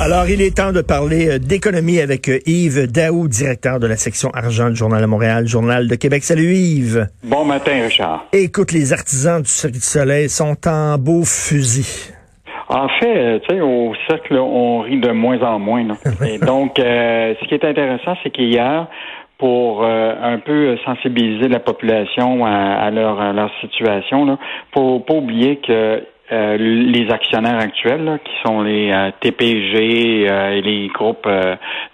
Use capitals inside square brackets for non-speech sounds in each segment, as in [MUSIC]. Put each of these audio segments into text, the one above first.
Alors, il est temps de parler euh, d'économie avec euh, Yves Daou, directeur de la section argent du Journal de Montréal, Journal de Québec. Salut Yves. Bon matin, Richard. Écoute, les artisans du Cirque du Soleil sont en beau fusil. En fait, euh, tu sais, au cercle, on rit de moins en moins. [LAUGHS] Et donc, ce qui est intéressant, c'est qu'hier, pour un peu sensibiliser la population à, leur, leur situation, là, faut pas oublier que euh, les actionnaires actuels, qui sont les euh, TPG euh, et les groupes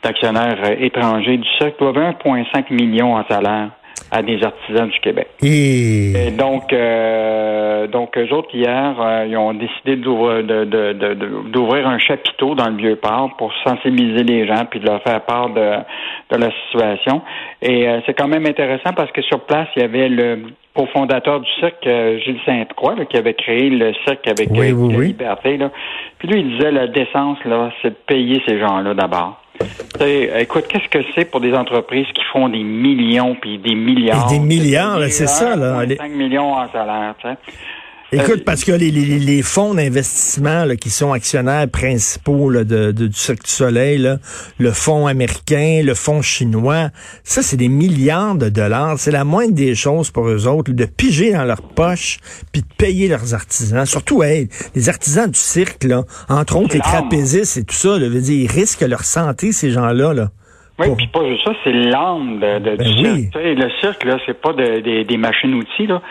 d'actionnaires étrangers du cercle, doivent 1,5 million en salaire à des artisans du Québec. Et, donc, donc eux autres hier, ils ont décidé d'ouvrir un chapiteau dans le vieux port pour sensibiliser les gens puis de leur faire part de, de la situation. Et c'est quand même intéressant parce que sur place, il y avait le cofondateur du cirque, euh, Gilles Sainte-Croix, qui avait créé le cirque avec oui, euh, la liberté. Là. Puis lui, il disait la décence, là, c'est de payer ces gens-là d'abord. Écoute, qu'est-ce que c'est pour des entreprises qui font des millions puis des milliards? des milliards, c'est ça, là. 5 millions en salaire, tu sais. Écoute, parce que les, les, les fonds d'investissement qui sont actionnaires principaux là, de, du Cirque du Soleil, là, le fonds américain, le fonds chinois, ça, c'est des milliards de dollars. C'est la moindre des choses pour eux autres, de piger dans leur poche puis de payer leurs artisans. Surtout, hey, les artisans du cirque, là, entre autres les trapézistes et tout ça, là, veut dire, ils risquent leur santé, ces gens-là. là. Oui, puis pas juste ça, c'est l'âme de, de, ben du cirque. le cirque, là, c'est pas des machines-outils, là.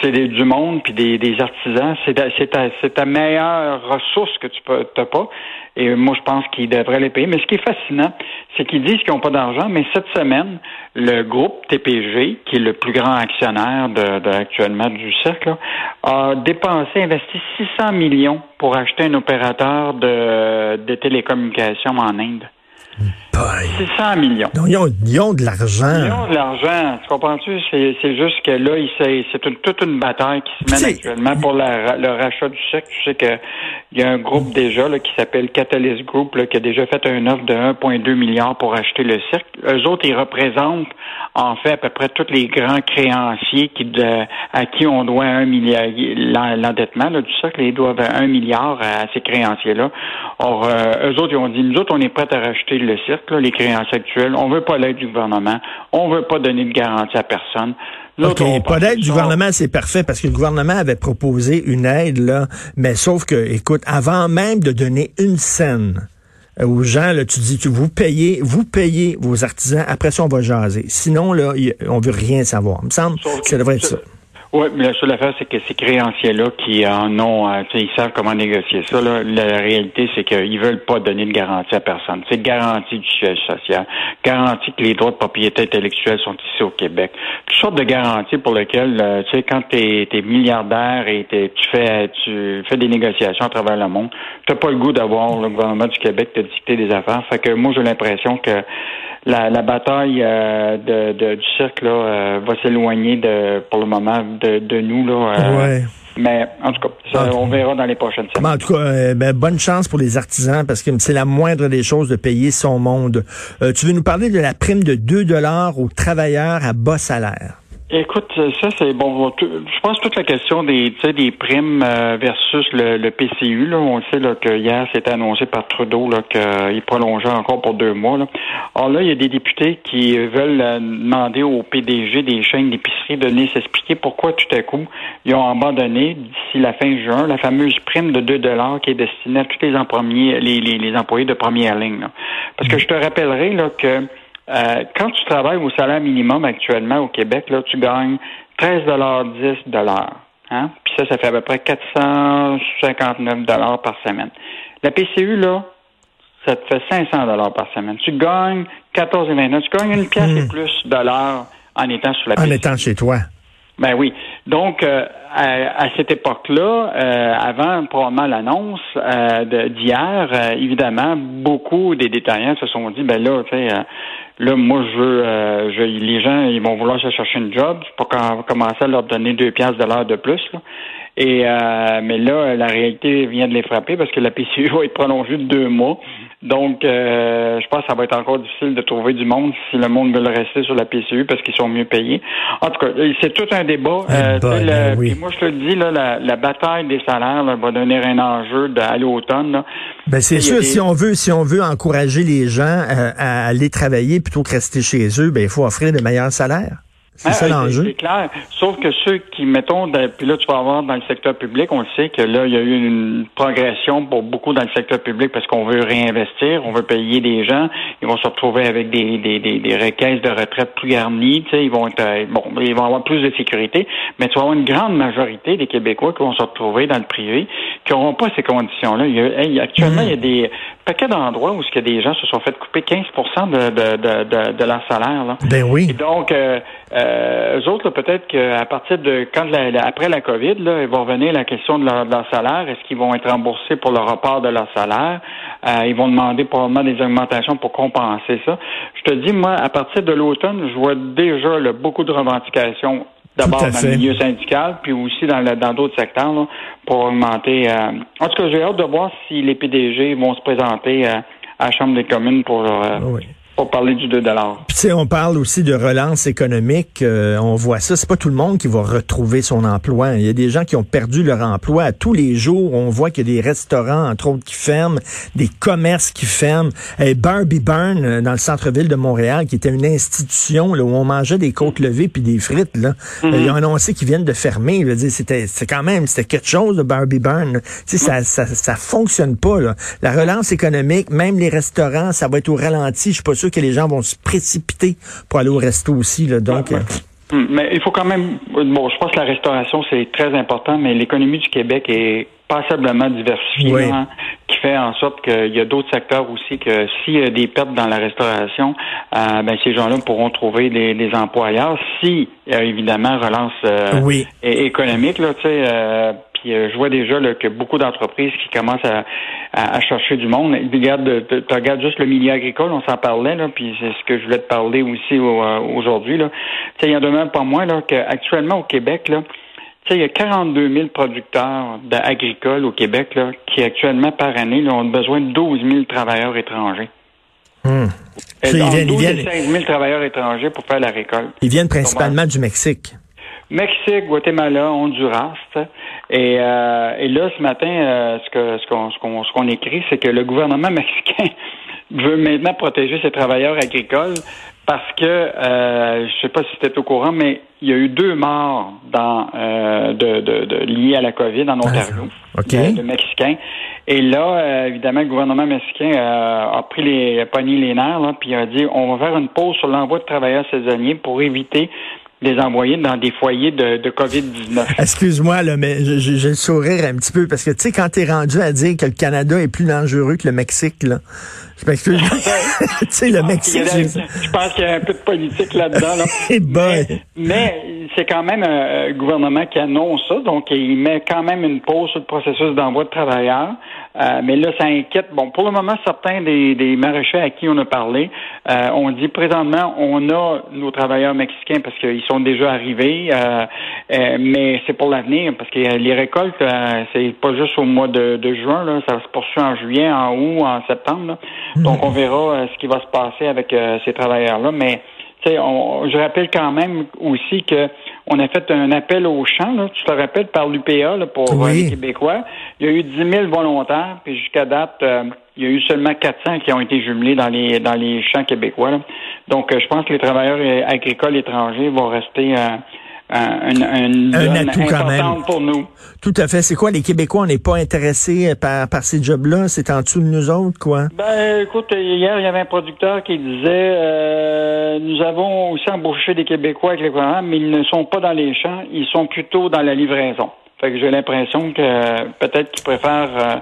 C'est du monde puis des, artisans. C'est ta, meilleure ressource que tu peux pas. Et moi, je pense qu'ils devraient les payer. Mais ce qui est fascinant, c'est qu'ils disent qu'ils n'ont pas d'argent, mais cette semaine, le groupe TPG, qui est le plus grand actionnaire de, actuellement du cercle, a dépensé, investi 600 millions pour acheter un opérateur de, de télécommunications en Inde. 600 millions. Donc, ils, ont, de l'argent. Ils ont de l'argent. Tu comprends-tu? C'est juste que là, c'est toute une bataille qui se mène actuellement pour le rachat du chèque. Tu sais qu'il y a un groupe déjà là, qui s'appelle Catalyst Group là, qui a déjà fait un offre de 1,2 milliard pour acheter le cirque. Eux autres, ils représentent en fait à peu près tous les grands créanciers qui à qui on doit un milliard l'endettement du cercle. Ils doivent un milliard à, ces créanciers-là. Or, euh, eux autres, ils ont dit, nous autres, on est prêts à racheter le cirque, les créanciers actuels. On veut pas l'aide du gouvernement. On veut pas donner de garantie à personne. OK, pas d'aide du gouvernement, c'est parfait parce que le gouvernement avait proposé une aide, là, mais sauf que, écoute, avant même de donner une scène aux gens, là, tu dis, tu, vous payez, vous payez vos artisans, après ça, on va jaser. Sinon, là, on veut rien savoir. Il me semble que ça devrait être ça. Oui, mais la seule affaire, c'est que ces créanciers-là qui en ont, euh, ils savent comment négocier ça. Là. La réalité, c'est qu'ils veulent pas donner de garantie à personne. C'est garantie du siège social, garantie que les droits de propriété intellectuelle sont ici au Québec. Toutes sortes de garanties pour lesquelles, euh, tu sais, quand tu es, milliardaire et tu fais tu fais des négociations à travers le monde, tu pas le goût d'avoir le gouvernement du Québec te dicter des affaires. Fait que moi, j'ai l'impression que la, la bataille euh, de, de, du cirque là, euh, va s'éloigner de pour le moment de, de nous là. Euh, mais en tout cas, ça, on verra dans les prochaines semaines. en tout cas, ben, bonne chance pour les artisans parce que c'est la moindre des choses de payer son monde. tu veux nous parler de la prime de 2 dollars aux travailleurs à bas salaire? Écoute, ça c'est bon. Je pense toute la question des, des primes euh, versus le, PCU. Là, on sait là, que hier c'était annoncé par Trudeau là qu'il prolongeait encore pour deux mois. Là. Alors là, il y a des députés qui veulent euh, demander au PDG des chaînes d'épicerie de venir s'expliquer pourquoi tout à coup ils ont abandonné d'ici la fin juin la fameuse prime de 2 dollars qui est destinée à tous les, les, les, les employés de première ligne. Parce que je te rappellerai là que euh, quand tu travailles au salaire minimum actuellement au Québec, là, tu gagnes 13,10 dollars. Hein? Puis ça, ça fait à peu près 459 dollars par semaine. La PCU, là, ça te fait 500 dollars par semaine. Tu gagnes 14,29. Tu gagnes une pièce et hmm. plus dollars en étant sur la PCU. En étant chez toi. Ben oui. Donc, euh, à, cette époque-là, euh, avant probablement l'annonce euh, d'hier, évidemment, beaucoup des détaillants se sont dit, ben là, tu sais, là, moi, je veux, je, les gens, ils vont vouloir se chercher une job, pour commencer à leur donner deux piastres de l'heure de plus. Là. Et mais là, la réalité vient de les frapper parce que la PCU [LAUGHS] va être prolongée de deux mois. Donc, je pense que ça va être encore difficile de trouver du monde si le monde veut rester sur la PCU parce qu'ils sont mieux payés. En tout cas, c'est tout un débat. Eh ben, moi, je te le dis, là, la, bataille des salaires va donner un enjeu à l'automne. Ben, c'est sûr, si on veut, si on veut encourager les gens à aller travailler plutôt que rester chez eux, ben, il faut offrir de meilleurs salaires. C'est ça l'enjeu. C'est clair. Sauf que ceux qui, mettons, puis là, tu vas avoir dans le secteur public, on le sait que là, il y a eu une progression pour beaucoup dans le secteur public parce qu'on veut réinvestir, on veut payer des gens. Ils vont se retrouver avec des, des, des, des requêtes de retraite plus garnies. Tu sais, ils vont être, euh, bon, ils vont avoir plus de sécurité. Mais tu vas avoir une grande majorité des Québécois qui vont se retrouver dans le privé qui n'auront pas ces conditions-là. Il y a, actuellement, il y a des paquets d'endroits où ce que des gens se sont fait couper 15 de, de, de, de, leur salaire. Là. Ben oui. Et donc, euh, euh, eux autres, peut-être qu'à partir de quand après la COVID, là, ils vont revenir la question de leur, salaire. Est-ce qu'ils vont être remboursés pour le report de leur salaire? Euh, ils vont demander probablement des augmentations pour compenser ça. Je te dis, moi, à partir de l'automne, je vois déjà beaucoup de revendications D'abord dans le milieu syndical, puis aussi dans dans d'autres secteurs là, pour augmenter. Euh... En tout cas, j'ai hâte de voir si les PDG vont se présenter euh, à la Chambre des communes pour euh, oui parler du 2 Puis on parle aussi de relance économique. Euh, on voit ça. C'est pas tout le monde qui va retrouver son emploi. Il y a des gens qui ont perdu leur emploi. Tous les jours, on voit qu'il y a des restaurants, entre autres, qui ferment, des commerces qui ferment. Et Barbie Burn, euh, dans le centre-ville de Montréal, qui était une institution là, où on mangeait des côtes levées puis des frites, là. Mm-hmm. Ils ont annoncé qu'ils viennent de fermer. C'était, c'est quand même, c'était quelque chose de Barbie Burn. Tu sais, ça, ça, ça fonctionne pas. Là. La relance économique, même les restaurants, ça va être au ralenti. Je suis pas sûr que les gens vont se précipiter pour aller au resto aussi. Là, donc, euh, hum, Mais il faut quand même. Bon, je pense que la restauration, c'est très important, mais l'économie du Québec est passablement diversifiée, hein, qui fait en sorte qu'il y a d'autres secteurs aussi que s'il y a des pertes dans la restauration, euh, ben, ces gens-là pourront trouver des, employeurs. Si, y a évidemment, relance euh, économique, là, tu sais puis euh, je vois déjà là, que beaucoup d'entreprises qui commencent à, à, chercher du monde. Regarde, tu regardes juste le milieu agricole, on s'en parlait, là, puis c'est ce que je voulais te parler aussi euh, aujourd'hui. Là. Il y en a même pas moins là, qu'actuellement au Québec, là, il y a 42 000 producteurs agricoles au Québec là, qui actuellement par année là, ont besoin de 12 000 travailleurs étrangers. Hum. ils viennent, 12 ils 15 000 travailleurs étrangers pour faire la récolte. Ils viennent principalement du Mexique. Mexique, Guatemala, Honduras. Et, euh, et là, ce matin, euh, ce que ce qu'on ce qu'on écrit, c'est que le gouvernement [LAUGHS] mexicain veut maintenant protéger ses travailleurs agricoles parce que euh, je sais pas si c'était au courant, mais il y a eu deux morts dans euh, de, de, de liés à la COVID en Ontario, okay. de, Mexicains. Et là, euh, évidemment, le gouvernement mexicain a pris les pogné les nerfs, là, puis a dit on va faire une pause sur l'envoi de travailleurs saisonniers pour éviter les envoyer dans des foyers de, de COVID-19. Excuse-moi, là, mais j'ai le sourire un petit peu parce que, tu sais, quand t'es rendu à dire que le Canada est plus dangereux que le Mexique, là, je m'excuse. [LAUGHS] tu sais, le Mexique... je pense qu'il y a un peu de politique là-dedans. Là. [LAUGHS] Mais, mais c'est quand même un gouvernement qui annonce ça, donc il met quand même une pause sur le processus d'envoi de travailleurs. Euh, mais là, ça inquiète. Bon, pour le moment, certains des, des maraîchers à qui on a parlé euh, ont dit présentement, on a nos travailleurs mexicains parce qu'ils sont déjà arrivés, euh, mais c'est pour l'avenir parce que les récoltes, c'est pas juste au mois de, de, juin, là, ça se poursuit en juillet, en août, en septembre. Mmh. Donc, on verra ce qui va se passer avec ces travailleurs-là, mais on, je rappelle quand même aussi que on a fait un appel au champ, là, tu te rappelles, par l'UPA pour euh, les Québécois. Il y a eu 10 000 volontaires, puis jusqu'à date, euh, il y a eu seulement 400 qui ont été jumelés dans les dans les champs québécois. Donc, euh, je pense que les travailleurs agricoles étrangers vont rester un, un, atout quand même. pour nous. Tout à fait. C'est quoi, les Québécois, on n'est pas intéressés par, par ces jobs-là? C'est en dessous de nous autres, quoi? Ben, écoute, hier, il y avait un producteur qui disait euh, nous avons aussi embauché des Québécois avec les programmes, mais ils ne sont pas dans les champs, ils sont plutôt dans la livraison. Fait que j'ai l'impression que peut-être qu'ils préfèrent euh,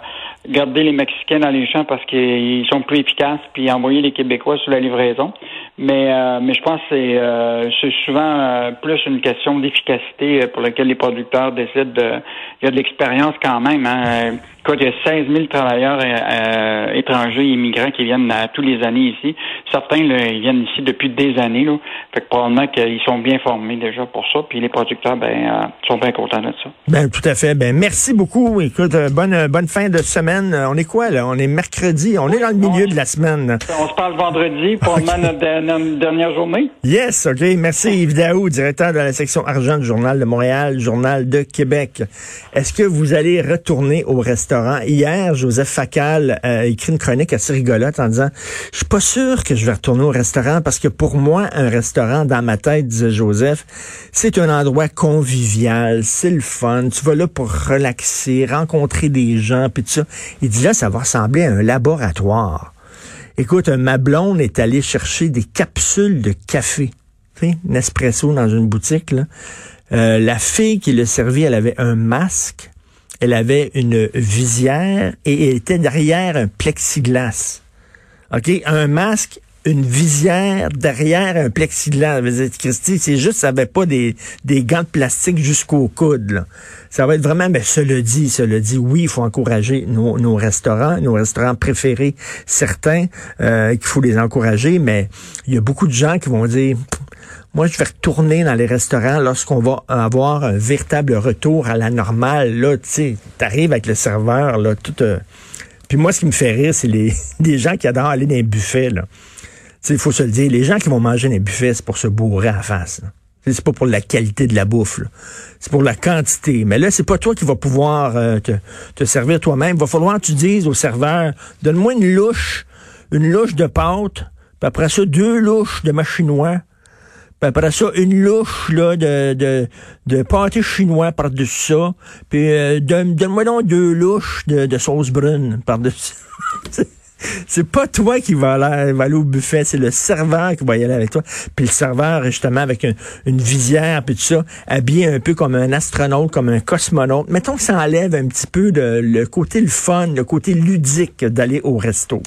garder les Mexicains dans les champs parce qu'ils sont plus efficaces, puis envoyer les Québécois sur la livraison. Mais euh, mais je pense que c'est euh, c'est souvent euh, plus une question d'efficacité pour laquelle les producteurs décident de. Il y a de l'expérience quand même. Hein. Écoute, il y a 16 000 travailleurs étrangers et immigrants qui viennent tous les années ici. certains ils viennent ici depuis des années. Là. Fait que probablement qu'ils sont bien formés déjà pour ça. Puis les producteurs, ben, euh, sont bien contents de ça. Ben tout à fait. Ben merci beaucoup. Écoute, euh, bonne euh, bonne fin de semaine. On est quoi là? On est mercredi. On est dans le milieu de la semaine. On se parle vendredi pour okay. notre, dernière journée. Yes, ok. Merci Yves Daou, directeur de la section argent du Journal de Montréal, Journal de Québec. Est-ce que vous allez retourner au restaurant? Hier, Joseph Facal a écrit une chronique assez rigolote en disant, je suis pas sûr que je vais retourner au restaurant parce que pour moi, un restaurant, dans ma tête, disait Joseph, c'est un endroit convivial, c'est le fun, tu vas là pour relaxer, rencontrer des gens, puis tout ça. Il dit là, ça va ressembler à un laboratoire. Écoute, ma blonde est allée chercher des capsules de café, tu sais, Nespresso dans une boutique. Euh, la fille qui le servit, elle avait un masque, elle avait une visière et elle était derrière un plexiglas. OK? Un masque, une visière derrière un plexiglas. Christy, c'est juste, ça n'avait pas des, des gants de plastique jusqu'au coude. Là. Ça va être vraiment, ben, cela dit, cela dit, oui, il faut encourager nos, nos restaurants, nos restaurants préférés, certains, euh, qu'il faut les encourager, mais il y a beaucoup de gens qui vont dire, moi, je vais retourner dans les restaurants lorsqu'on va avoir un véritable retour à la normale. Là, tu sais, t'arrives avec le serveur, là, tout... Euh, puis moi, ce qui me fait rire, c'est les, [LAUGHS] les gens qui adorent aller dans les buffets, là. Il faut se le dire, les gens qui vont manger les buffets, c'est pour se bourrer la face. C'est pas pour la qualité de la bouffe, c'est pour la quantité. Mais là, c'est pas toi qui vas pouvoir euh, te, te, servir toi-même. Il va falloir que tu dises au serveur, donne-moi une louche, une louche de pâte, puis après ça, deux louches de machinois, puis après ça, une louche là, de, de, de pâté chinois par-dessus ça. Puis euh, donne-moi donc deux louches de, de sauce brune par-dessus. [LAUGHS] [LAUGHS] c'est pas toi qui va aller, va aller au buffet, c'est le serveur qui va y aller avec toi. Puis le serveur, justement, avec une visière, puis tout ça, habillé un peu comme un astronaute, comme un cosmonaute. Mettons que ça enlève un petit peu de, le côté le fun, le côté ludique d'aller au resto.